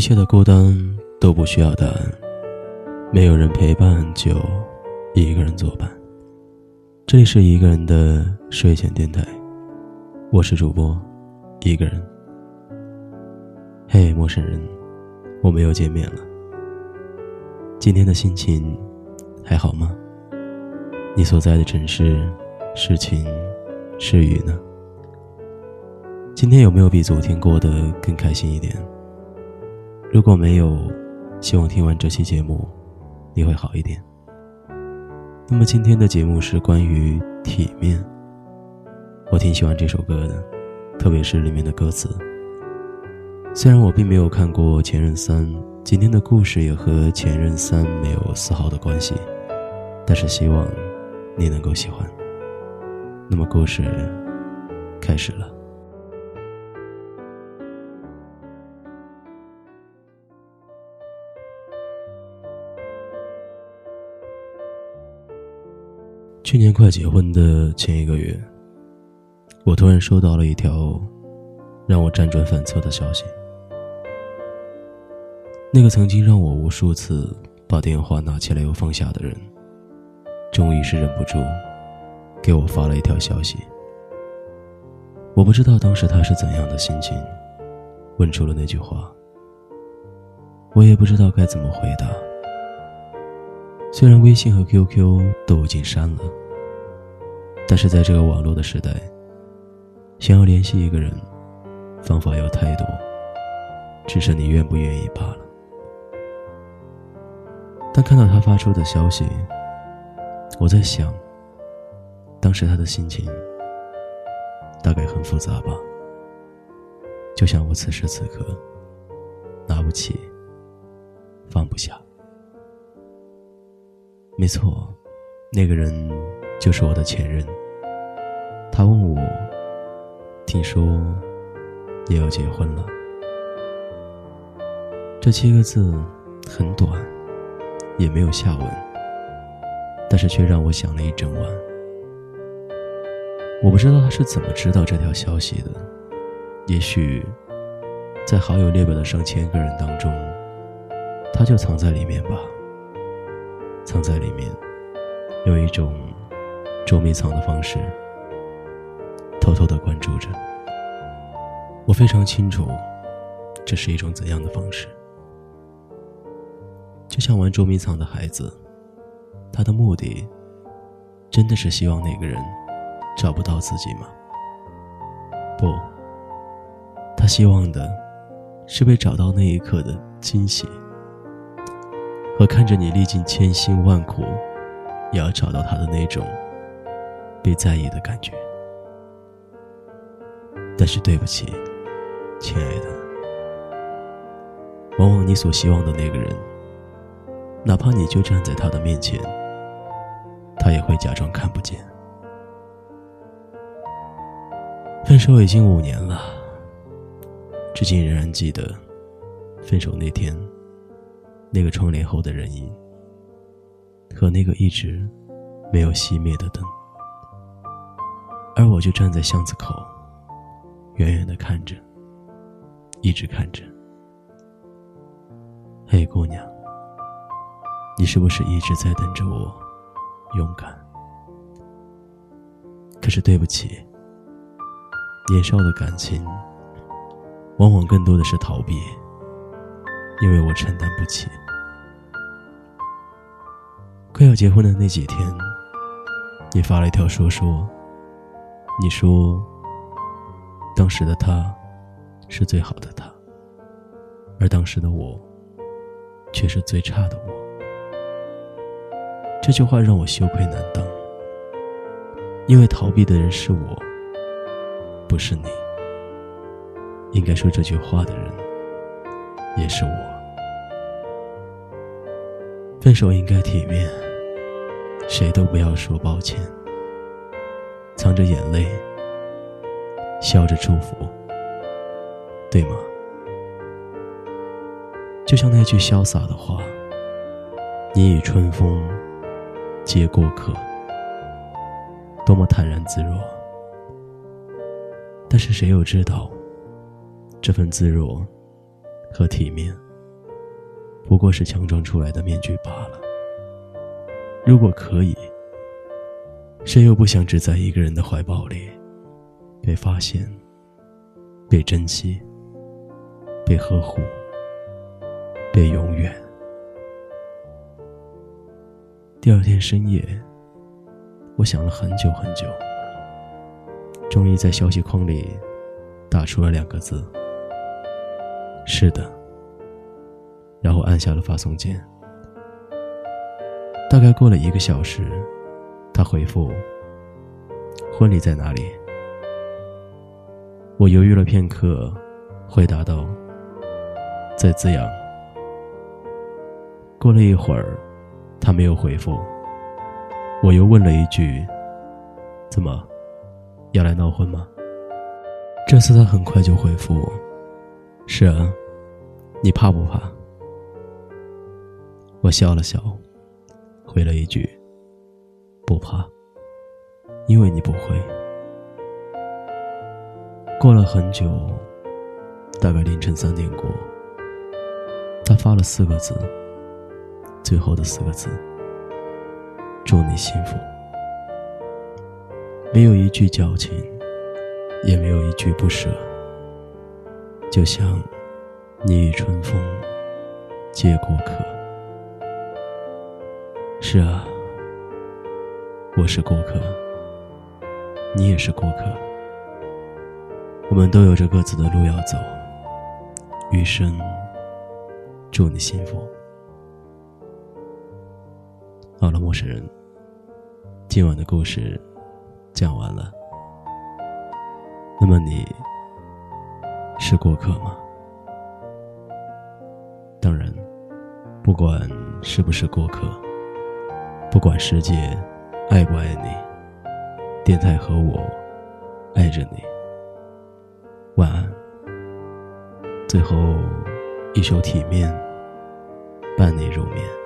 一切的孤单都不需要答案，没有人陪伴就一个人作伴。这里是一个人的睡前电台，我是主播一个人。嘿，陌生人，我们又见面了。今天的心情还好吗？你所在的城市是晴是雨呢？今天有没有比昨天过得更开心一点？如果没有，希望听完这期节目，你会好一点。那么今天的节目是关于体面。我挺喜欢这首歌的，特别是里面的歌词。虽然我并没有看过《前任三》，今天的故事也和《前任三》没有丝毫的关系，但是希望你能够喜欢。那么故事开始了。去年快结婚的前一个月，我突然收到了一条让我辗转反侧的消息。那个曾经让我无数次把电话拿起来又放下的人，终于是忍不住给我发了一条消息。我不知道当时他是怎样的心情，问出了那句话。我也不知道该怎么回答。虽然微信和 QQ 都已经删了。但是在这个网络的时代，想要联系一个人，方法有太多，只是你愿不愿意罢了。当看到他发出的消息，我在想，当时他的心情大概很复杂吧，就像我此时此刻，拿不起，放不下。没错，那个人就是我的前任。他问我：“听说你要结婚了？”这七个字很短，也没有下文，但是却让我想了一整晚。我不知道他是怎么知道这条消息的，也许在好友列表的上千个人当中，他就藏在里面吧。藏在里面，用一种捉迷藏的方式。偷偷的关注着，我非常清楚，这是一种怎样的方式。就像玩捉迷藏的孩子，他的目的，真的是希望那个人找不到自己吗？不，他希望的，是被找到那一刻的惊喜，和看着你历尽千辛万苦，也要找到他的那种被在意的感觉。但是对不起，亲爱的，往往你所希望的那个人，哪怕你就站在他的面前，他也会假装看不见。分手已经五年了，至今仍然记得分手那天那个窗帘后的人影，和那个一直没有熄灭的灯，而我就站在巷子口。远远的看着，一直看着。嘿，姑娘，你是不是一直在等着我勇敢？可是对不起，年少的感情，往往更多的是逃避，因为我承担不起。快要结婚的那几天，你发了一条说说，你说。当时的他，是最好的他，而当时的我，却是最差的我。这句话让我羞愧难当，因为逃避的人是我，不是你。应该说这句话的人，也是我。分手应该体面，谁都不要说抱歉，藏着眼泪。笑着祝福，对吗？就像那句潇洒的话：“你以春风接过客。”多么坦然自若。但是谁又知道，这份自若和体面，不过是强装出来的面具罢了。如果可以，谁又不想只在一个人的怀抱里，被发现、被珍惜、被呵护、被永远？第二天深夜，我想了很久很久，终于在消息框里打出了两个字：“是的。”然后按下了发送键。大概过了一个小时，他回复：“婚礼在哪里？”我犹豫了片刻，回答道：“在资阳。”过了一会儿。他没有回复，我又问了一句：“怎么，要来闹婚吗？”这次他很快就回复我：“是啊，你怕不怕？”我笑了笑，回了一句：“不怕，因为你不会。”过了很久，大概凌晨三点过，他发了四个字。最后的四个字：“祝你幸福。”没有一句矫情，也没有一句不舍，就像你与春风皆过客。是啊，我是过客，你也是过客，我们都有着各自的路要走。余生，祝你幸福。好了，陌生人，今晚的故事讲完了。那么你是过客吗？当然，不管是不是过客，不管世界爱不爱你，电台和我爱着你。晚安。最后一首《体面》伴你入眠。